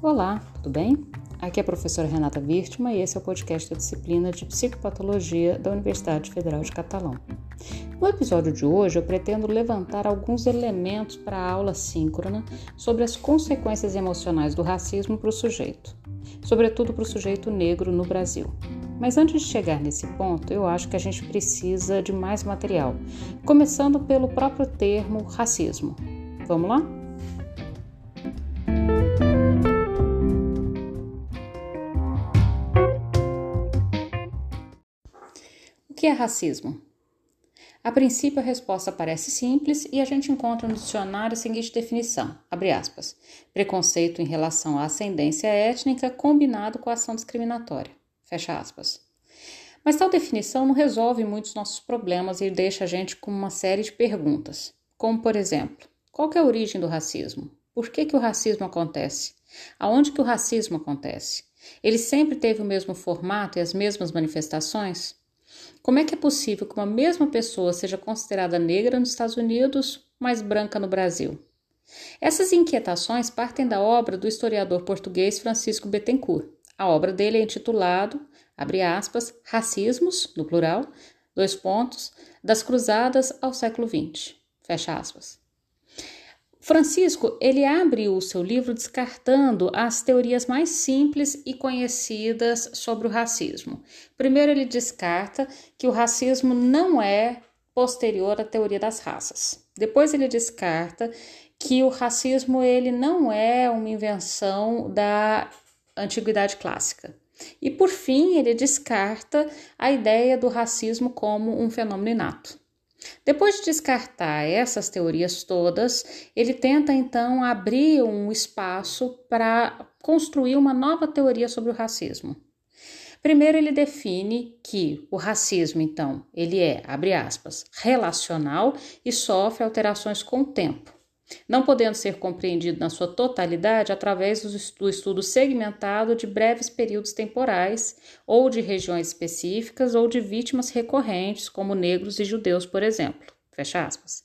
Olá, tudo bem? Aqui é a professora Renata Virtma e esse é o podcast da disciplina de Psicopatologia da Universidade Federal de Catalão. No episódio de hoje, eu pretendo levantar alguns elementos para a aula síncrona sobre as consequências emocionais do racismo para o sujeito, sobretudo para o sujeito negro no Brasil. Mas antes de chegar nesse ponto, eu acho que a gente precisa de mais material, começando pelo próprio termo racismo. Vamos lá? Que é racismo? A princípio, a resposta parece simples e a gente encontra no dicionário a seguinte definição: aspas, preconceito em relação à ascendência étnica combinado com a ação discriminatória. Fecha aspas. Mas tal definição não resolve muitos nossos problemas e deixa a gente com uma série de perguntas, como por exemplo, qual é a origem do racismo? Por que, que o racismo acontece? Aonde que o racismo acontece? Ele sempre teve o mesmo formato e as mesmas manifestações? Como é que é possível que uma mesma pessoa seja considerada negra nos Estados Unidos, mas branca no Brasil? Essas inquietações partem da obra do historiador português Francisco Bettencourt. A obra dele é intitulado, abre aspas, Racismos, no plural, dois pontos, das cruzadas ao século XX, fecha aspas. Francisco, ele abre o seu livro descartando as teorias mais simples e conhecidas sobre o racismo. Primeiro ele descarta que o racismo não é posterior à teoria das raças. Depois ele descarta que o racismo ele não é uma invenção da antiguidade clássica. E por fim, ele descarta a ideia do racismo como um fenômeno inato. Depois de descartar essas teorias todas, ele tenta então abrir um espaço para construir uma nova teoria sobre o racismo. Primeiro, ele define que o racismo, então, ele é, abre aspas, relacional e sofre alterações com o tempo não podendo ser compreendido na sua totalidade através do estudo segmentado de breves períodos temporais, ou de regiões específicas, ou de vítimas recorrentes, como negros e judeus, por exemplo. Fecha aspas.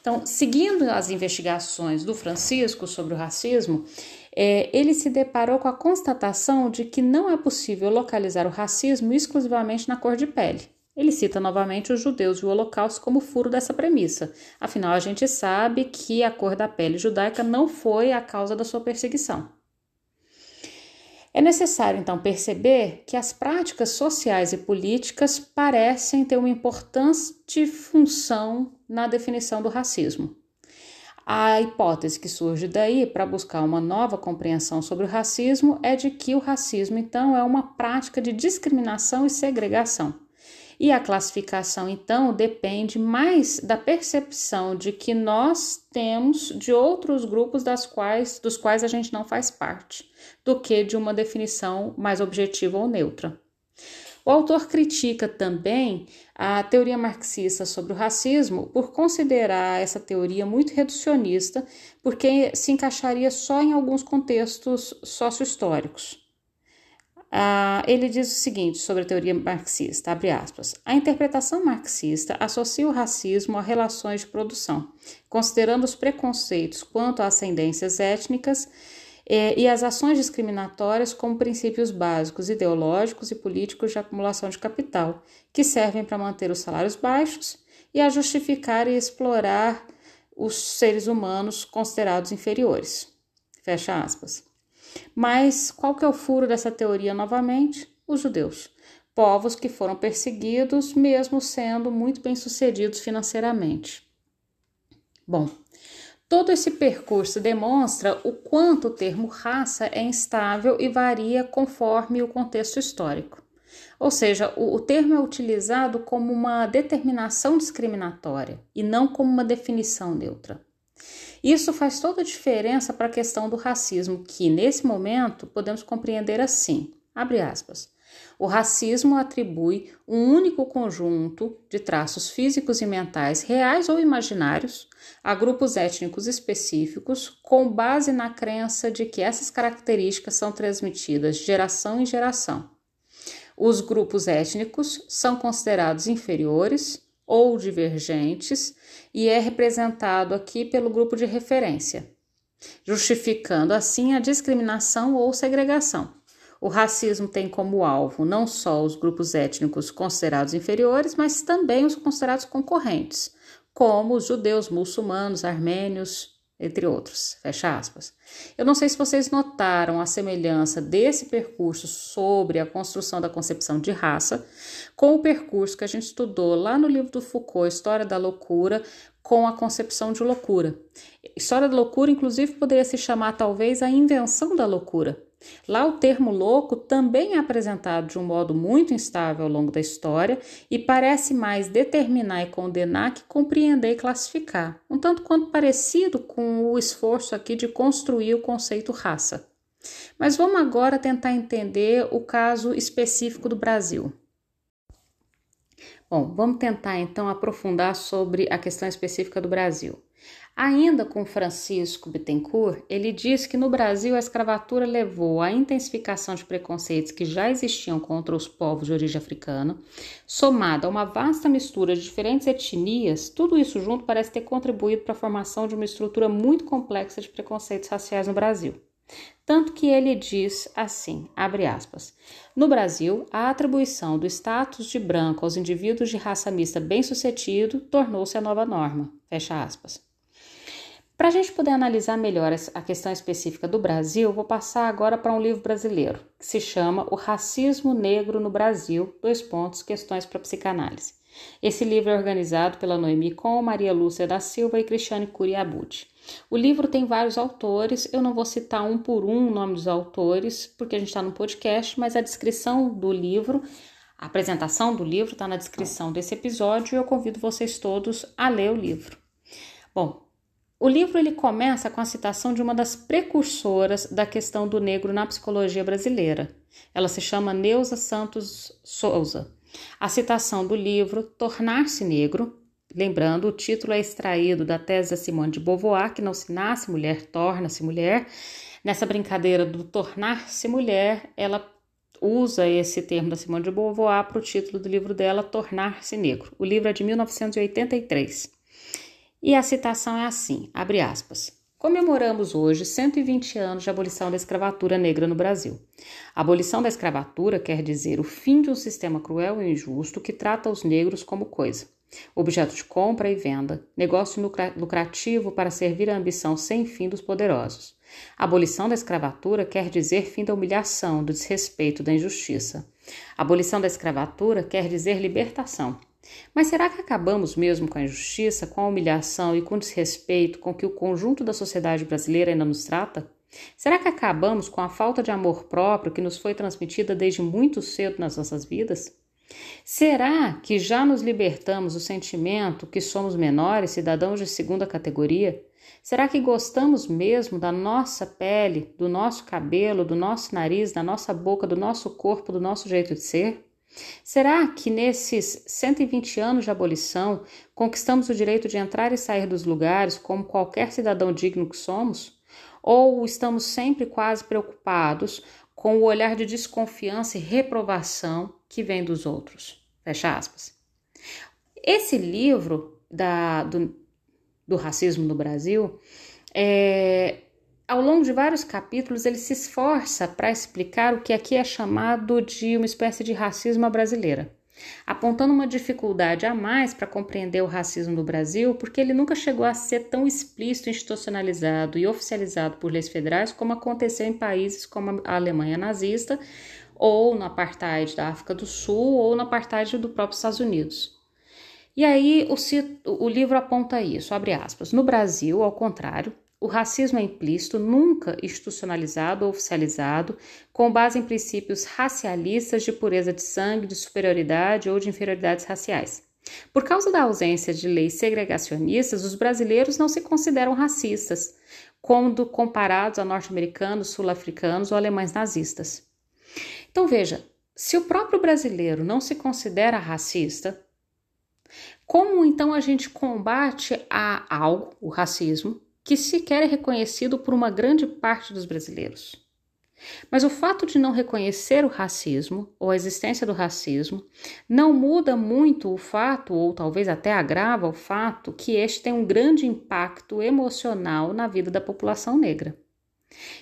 Então, seguindo as investigações do Francisco sobre o racismo, é, ele se deparou com a constatação de que não é possível localizar o racismo exclusivamente na cor de pele. Ele cita novamente os judeus e o Holocausto como furo dessa premissa. Afinal, a gente sabe que a cor da pele judaica não foi a causa da sua perseguição. É necessário, então, perceber que as práticas sociais e políticas parecem ter uma importante função na definição do racismo. A hipótese que surge daí para buscar uma nova compreensão sobre o racismo é de que o racismo, então, é uma prática de discriminação e segregação e a classificação, então, depende mais da percepção de que nós temos de outros grupos das quais, dos quais a gente não faz parte, do que de uma definição mais objetiva ou neutra. O autor critica também a teoria marxista sobre o racismo por considerar essa teoria muito reducionista, porque se encaixaria só em alguns contextos sócio-históricos. Uh, ele diz o seguinte sobre a teoria marxista, abre aspas, a interpretação marxista associa o racismo a relações de produção, considerando os preconceitos quanto a ascendências étnicas eh, e as ações discriminatórias como princípios básicos ideológicos e políticos de acumulação de capital, que servem para manter os salários baixos e a justificar e explorar os seres humanos considerados inferiores. Fecha aspas. Mas qual que é o furo dessa teoria novamente? Os judeus, povos que foram perseguidos mesmo sendo muito bem-sucedidos financeiramente. Bom, todo esse percurso demonstra o quanto o termo raça é instável e varia conforme o contexto histórico. Ou seja, o, o, termo é utilizado como uma determinação discriminatória e não como uma definição neutra. Isso faz toda a diferença para a questão do racismo, que nesse momento podemos compreender assim: abre aspas. O racismo atribui um único conjunto de traços físicos e mentais, reais ou imaginários, a grupos étnicos específicos, com base na crença de que essas características são transmitidas geração em geração. Os grupos étnicos são considerados inferiores ou divergentes e é representado aqui pelo grupo de referência. justificando assim a discriminação ou segregação. O racismo tem como alvo não só os grupos étnicos considerados inferiores, mas também os considerados concorrentes, como os judeus, muçulmanos, armênios, entre outros. Fecha aspas. Eu não sei se vocês notaram a semelhança desse percurso sobre a construção da concepção de raça com o percurso que a gente estudou lá no livro do Foucault, História da Loucura, com a concepção de loucura. História da loucura, inclusive, poderia se chamar talvez a invenção da loucura. Lá, o termo louco também é apresentado de um modo muito instável ao longo da história e parece mais determinar e condenar que compreender e classificar, um tanto quanto parecido com o esforço aqui de construir o conceito raça. Mas vamos agora tentar entender o caso específico do Brasil. Bom, vamos tentar então aprofundar sobre a questão específica do Brasil. Ainda com Francisco Bittencourt, ele diz que no Brasil a escravatura levou à intensificação de preconceitos que já existiam contra os povos de origem africana, somado a uma vasta mistura de diferentes etnias, tudo isso junto parece ter contribuído para a formação de uma estrutura muito complexa de preconceitos raciais no Brasil. Tanto que ele diz assim, aspas, no Brasil, a atribuição do status de branco aos indivíduos de raça mista bem-sucedido tornou-se a nova norma, fecha aspas. Para a gente poder analisar melhor a questão específica do Brasil, vou passar agora para um livro brasileiro que se chama O Racismo Negro no Brasil, dois pontos, questões para psicanálise. Esse livro é organizado pela Noemi Com, Maria Lúcia da Silva e Cristiane Curiabuti. O livro tem vários autores, eu não vou citar um por um o nome dos autores, porque a gente está no podcast, mas a descrição do livro, a apresentação do livro está na descrição desse episódio e eu convido vocês todos a ler o livro. Bom, o livro ele começa com a citação de uma das precursoras da questão do negro na psicologia brasileira. Ela se chama Neuza Santos Souza. A citação do livro Tornar-se Negro, lembrando, o título é extraído da tese da Simone de Beauvoir, que não se nasce mulher, torna-se mulher. Nessa brincadeira do tornar-se mulher, ela usa esse termo da Simone de Beauvoir para o título do livro dela, Tornar-se Negro. O livro é de 1983. E a citação é assim, abre aspas. Comemoramos hoje 120 anos de abolição da escravatura negra no Brasil. A abolição da escravatura quer dizer o fim de um sistema cruel e injusto que trata os negros como coisa, objeto de compra e venda, negócio lucrativo para servir à ambição sem fim dos poderosos. A abolição da escravatura quer dizer fim da humilhação, do desrespeito, da injustiça. A abolição da escravatura quer dizer libertação. Mas será que acabamos mesmo com a injustiça, com a humilhação e com o desrespeito com que o conjunto da sociedade brasileira ainda nos trata? Será que acabamos com a falta de amor próprio que nos foi transmitida desde muito cedo nas nossas vidas? Será que já nos libertamos do sentimento que somos menores, cidadãos de segunda categoria? Será que gostamos mesmo da nossa pele, do nosso cabelo, do nosso nariz, da nossa boca, do nosso corpo, do nosso jeito de ser? Será que nesses 120 anos de abolição conquistamos o direito de entrar e sair dos lugares como qualquer cidadão digno que somos? Ou estamos sempre quase preocupados com o olhar de desconfiança e reprovação que vem dos outros? Fecha aspas. Esse livro da, do, do racismo no Brasil é, ao longo de vários capítulos, ele se esforça para explicar o que aqui é chamado de uma espécie de racismo brasileira, apontando uma dificuldade a mais para compreender o racismo no Brasil, porque ele nunca chegou a ser tão explícito, institucionalizado e oficializado por leis federais como aconteceu em países como a Alemanha nazista, ou no apartheid da África do Sul, ou no apartheid do próprio Estados Unidos. E aí o, o livro aponta isso, abre aspas. No Brasil, ao contrário, o racismo é implícito, nunca institucionalizado ou oficializado, com base em princípios racialistas de pureza de sangue, de superioridade ou de inferioridades raciais. Por causa da ausência de leis segregacionistas, os brasileiros não se consideram racistas, quando comparados a norte-americanos, sul-africanos ou alemães nazistas. Então veja, se o próprio brasileiro não se considera racista, como então a gente combate a algo, o racismo, que sequer é reconhecido por uma grande parte dos brasileiros. Mas o fato de não reconhecer o racismo ou a existência do racismo não muda muito o fato, ou talvez até agrava o fato, que este tem um grande impacto emocional na vida da população negra.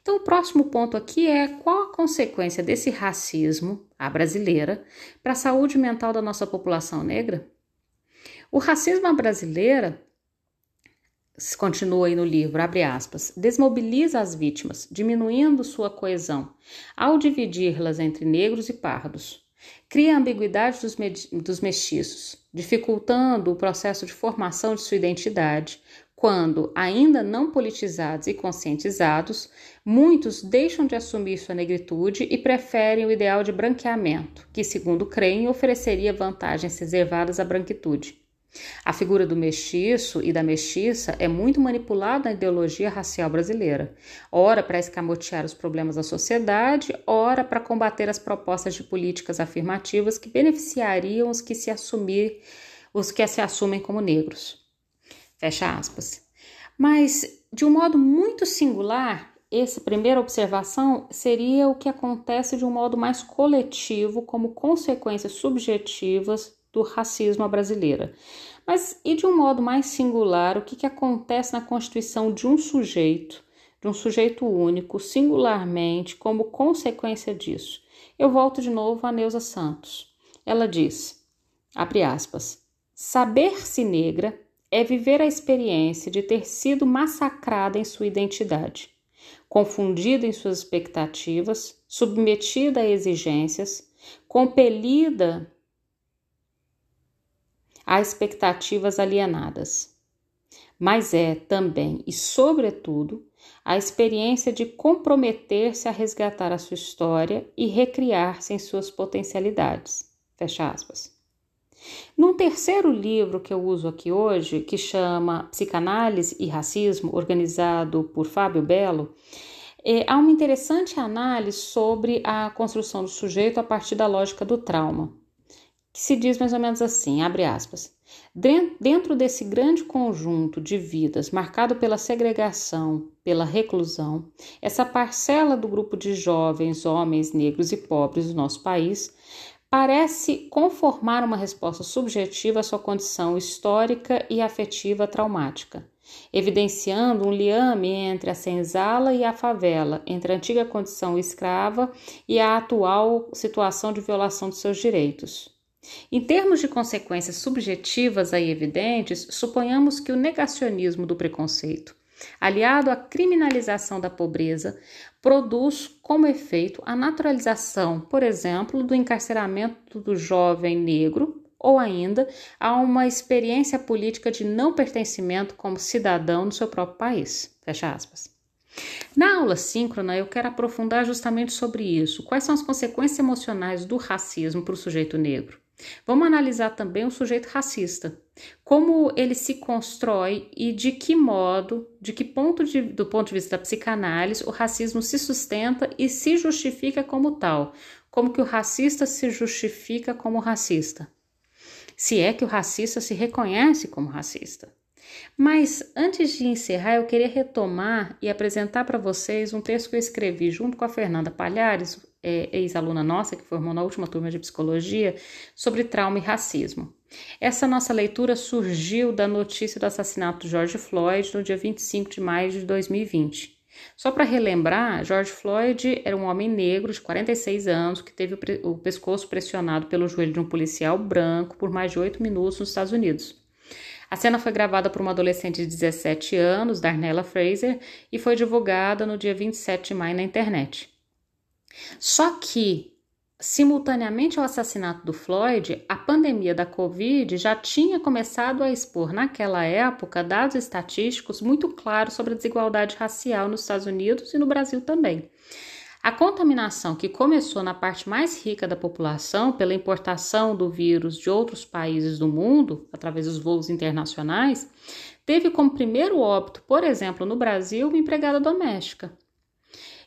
Então, o próximo ponto aqui é qual a consequência desse racismo, a brasileira, para a saúde mental da nossa população negra? O racismo à brasileira continua aí no livro, abre aspas, desmobiliza as vítimas, diminuindo sua coesão, ao dividi-las entre negros e pardos. Cria a ambiguidade dos, dos mestiços, dificultando o processo de formação de sua identidade, quando, ainda não politizados e conscientizados, muitos deixam de assumir sua negritude e preferem o ideal de branqueamento, que, segundo creem, ofereceria vantagens reservadas à branquitude. A figura do mestiço e da mestiça é muito manipulada na ideologia racial brasileira, ora para escamotear os problemas da sociedade, ora para combater as propostas de políticas afirmativas que beneficiariam os que se assumir, os que se assumem como negros. Fecha aspas. Mas de um modo muito singular, essa primeira observação seria o que acontece de um modo mais coletivo, como consequências subjetivas do racismo à brasileira. Mas e de um modo mais singular, o que, que acontece na constituição de um sujeito, de um sujeito único, singularmente, como consequência disso? Eu volto de novo a Neuza Santos. Ela diz, abre aspas, saber-se negra é viver a experiência de ter sido massacrada em sua identidade, confundida em suas expectativas, submetida a exigências, compelida a expectativas alienadas. Mas é também e, sobretudo, a experiência de comprometer-se a resgatar a sua história e recriar-se em suas potencialidades. Fecha aspas. Num terceiro livro que eu uso aqui hoje, que chama Psicanálise e Racismo, organizado por Fábio Belo, é, há uma interessante análise sobre a construção do sujeito a partir da lógica do trauma que se diz mais ou menos assim, abre aspas. Dentro desse grande conjunto de vidas marcado pela segregação, pela reclusão, essa parcela do grupo de jovens, homens, negros e pobres do nosso país parece conformar uma resposta subjetiva à sua condição histórica e afetiva traumática, evidenciando um liame entre a senzala e a favela, entre a antiga condição escrava e a atual situação de violação de seus direitos. Em termos de consequências subjetivas aí evidentes, suponhamos que o negacionismo do preconceito, aliado à criminalização da pobreza, produz como efeito a naturalização, por exemplo, do encarceramento do jovem negro ou ainda a uma experiência política de não pertencimento como cidadão no seu próprio país. Fecha aspas. Na aula síncrona, eu quero aprofundar justamente sobre isso. Quais são as consequências emocionais do racismo para o sujeito negro? Vamos analisar também o sujeito racista, como ele se constrói e de que modo, de que ponto de, do ponto de vista da psicanálise, o racismo se sustenta e se justifica como tal, como que o racista se justifica como racista. Se é que o racista se reconhece como racista. Mas antes de encerrar, eu queria retomar e apresentar para vocês um texto que eu escrevi junto com a Fernanda Palhares, é, ex-aluna nossa, que formou na última turma de psicologia, sobre trauma e racismo. Essa nossa leitura surgiu da notícia do assassinato de George Floyd no dia 25 de maio de 2020. Só para relembrar, George Floyd era um homem negro de 46 anos que teve o pescoço pressionado pelo joelho de um policial branco por mais de oito minutos nos Estados Unidos. A cena foi gravada por uma adolescente de 17 anos, Darnella Fraser, e foi divulgada no dia 27 de maio na internet. Só que, simultaneamente ao assassinato do Floyd, a pandemia da Covid já tinha começado a expor, naquela época, dados estatísticos muito claros sobre a desigualdade racial nos Estados Unidos e no Brasil também. A contaminação, que começou na parte mais rica da população pela importação do vírus de outros países do mundo, através dos voos internacionais, teve como primeiro óbito, por exemplo, no Brasil, uma empregada doméstica.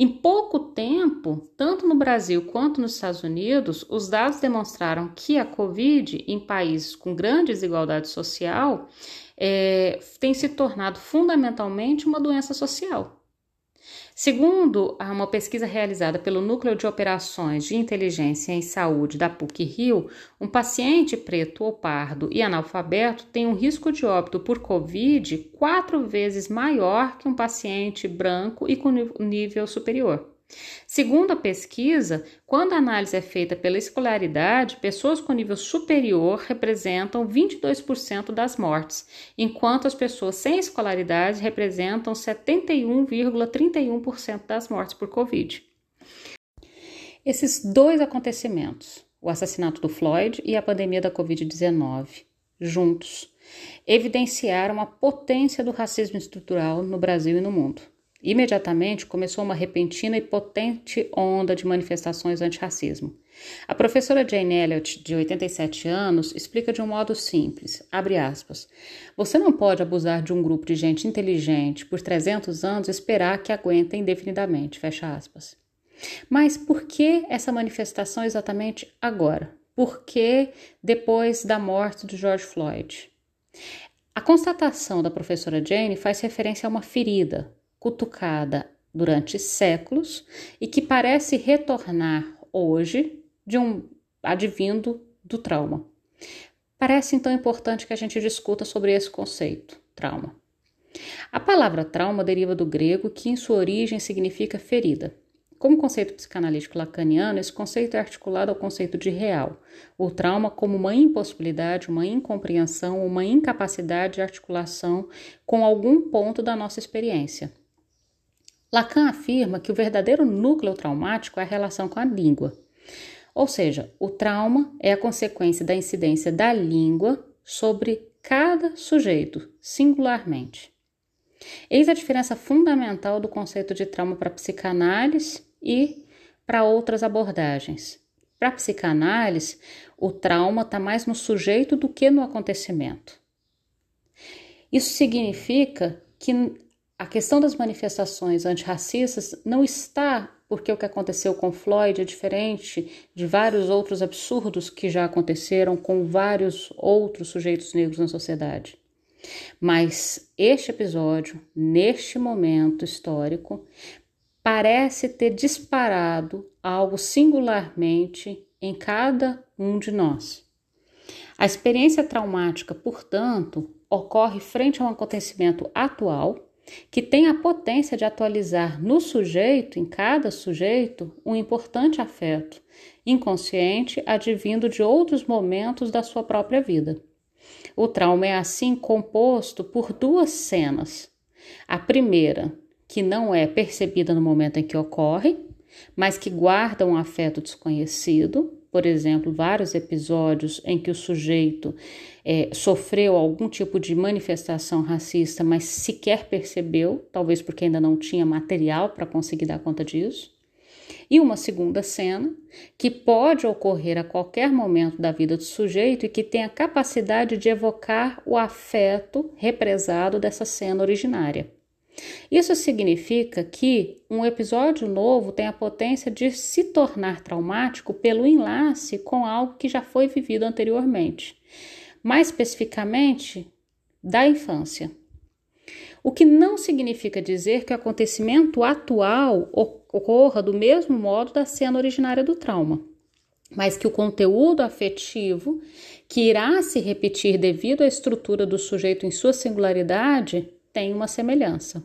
Em pouco tempo, tanto no Brasil quanto nos Estados Unidos, os dados demonstraram que a Covid, em países com grande desigualdade social, é, tem se tornado fundamentalmente uma doença social. Segundo uma pesquisa realizada pelo Núcleo de Operações de Inteligência em Saúde da PUC-Rio, um paciente preto ou pardo e analfabeto tem um risco de óbito por Covid quatro vezes maior que um paciente branco e com nível superior. Segundo a pesquisa, quando a análise é feita pela escolaridade, pessoas com nível superior representam 22% das mortes, enquanto as pessoas sem escolaridade representam 71,31% das mortes por Covid. Esses dois acontecimentos, o assassinato do Floyd e a pandemia da Covid-19, juntos, evidenciaram a potência do racismo estrutural no Brasil e no mundo. Imediatamente começou uma repentina e potente onda de manifestações antirracismo. A professora Jane Elliott, de 87 anos, explica de um modo simples, aspas, Você não pode abusar de um grupo de gente inteligente por 300 anos e esperar que aguentem indefinidamente, fecha aspas. Mas por que essa manifestação exatamente agora? Por que depois da morte de George Floyd? A constatação da professora Jane faz referência a uma ferida, cutucada durante séculos e que parece retornar hoje de um advindo do trauma. Parece então importante que a gente discuta sobre esse conceito, trauma. A palavra trauma deriva do grego, que em sua origem significa ferida. Como conceito psicanalítico lacaniano, esse conceito é articulado ao conceito de real, o trauma como uma impossibilidade, uma incompreensão, uma incapacidade de articulação com algum ponto da nossa experiência. Lacan afirma que o verdadeiro núcleo traumático é a relação com a língua. Ou seja, o trauma é a consequência da incidência da língua sobre cada sujeito, singularmente. Eis a diferença fundamental do conceito de trauma para a psicanálise e para outras abordagens. Para a psicanálise, o trauma está mais no sujeito do que no acontecimento. Isso significa que a questão das manifestações antirracistas não está porque o que aconteceu com Floyd é diferente de vários outros absurdos que já aconteceram com vários outros sujeitos negros na sociedade. Mas este episódio, neste momento histórico, parece ter disparado algo singularmente em cada um de nós. A experiência traumática, portanto, ocorre frente a um acontecimento atual que tem a potência de atualizar no sujeito, em cada sujeito, um importante afeto, inconsciente, advindo de outros momentos da sua própria vida. O trauma é assim composto por duas cenas. A primeira, que não é percebida no momento em que ocorre, mas que guarda um afeto desconhecido, por exemplo, vários episódios em que o sujeito é, sofreu algum tipo de manifestação racista, mas sequer percebeu, talvez porque ainda não tinha material para conseguir dar conta disso. E uma segunda cena, que pode ocorrer a qualquer momento da vida do sujeito e que tem a capacidade de evocar o afeto represado dessa cena originária. Isso significa que um episódio novo tem a potência de se tornar traumático pelo enlace com algo que já foi vivido anteriormente, mais especificamente da infância. O que não significa dizer que o acontecimento atual ocorra do mesmo modo da cena originária do trauma, mas que o conteúdo afetivo que irá se repetir devido à estrutura do sujeito em sua singularidade tem uma semelhança.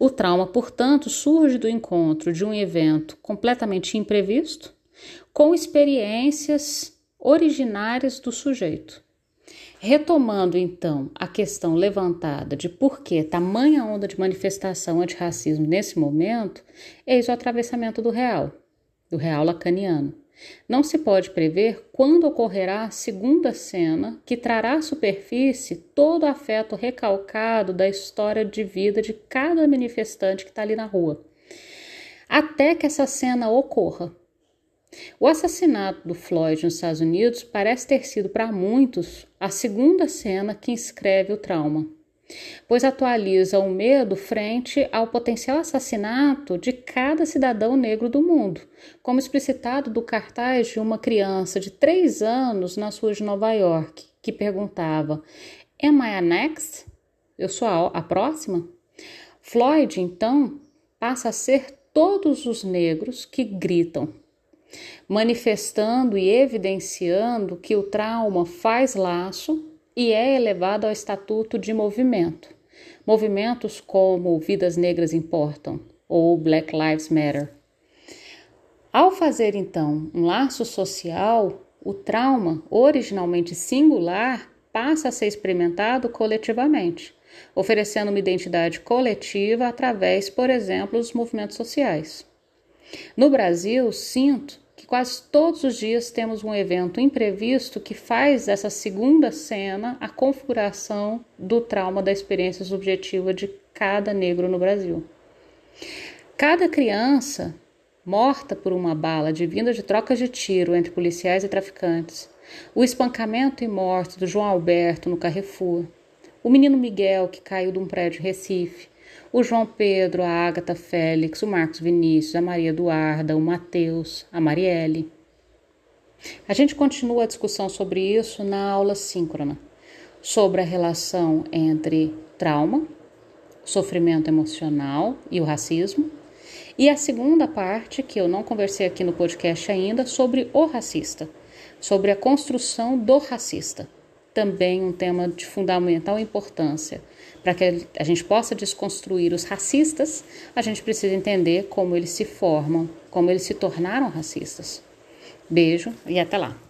O trauma, portanto, surge do encontro de um evento completamente imprevisto com experiências originárias do sujeito. Retomando então a questão levantada de por que tamanha onda de manifestação antirracismo nesse momento, eis o atravessamento do real, do real lacaniano. Não se pode prever quando ocorrerá a segunda cena que trará à superfície todo o afeto recalcado da história de vida de cada manifestante que está ali na rua, até que essa cena ocorra. O assassinato do Floyd nos Estados Unidos parece ter sido para muitos a segunda cena que inscreve o trauma pois atualiza o medo frente ao potencial assassinato de cada cidadão negro do mundo, como explicitado do cartaz de uma criança de 3 anos nas ruas de Nova York, que perguntava: Am I a next? Eu sou a, a próxima? Floyd, então, passa a ser todos os negros que gritam, manifestando e evidenciando que o trauma faz laço e é elevado ao estatuto de movimento. Movimentos como Vidas Negras Importam ou Black Lives Matter. Ao fazer então um laço social, o trauma, originalmente singular, passa a ser experimentado coletivamente, oferecendo uma identidade coletiva através, por exemplo, dos movimentos sociais. No Brasil, sinto que quase todos os dias temos um evento imprevisto que faz dessa segunda cena a configuração do trauma da experiência subjetiva de cada negro no Brasil. Cada criança morta por uma bala vinda de trocas de tiro entre policiais e traficantes, o espancamento e morte do João Alberto no Carrefour, o menino Miguel que caiu de um prédio Recife, o João Pedro, a Ágata Félix, o Marcos Vinícius, a Maria Eduarda, o Mateus, a Marielle. A gente continua a discussão sobre isso na aula síncrona, sobre a relação entre trauma, sofrimento emocional e o racismo, e a segunda parte, que eu não conversei aqui no podcast ainda, sobre o racista, sobre a construção do racista. Também um tema de fundamental importância para que a gente possa desconstruir os racistas, a gente precisa entender como eles se formam, como eles se tornaram racistas. Beijo e até lá!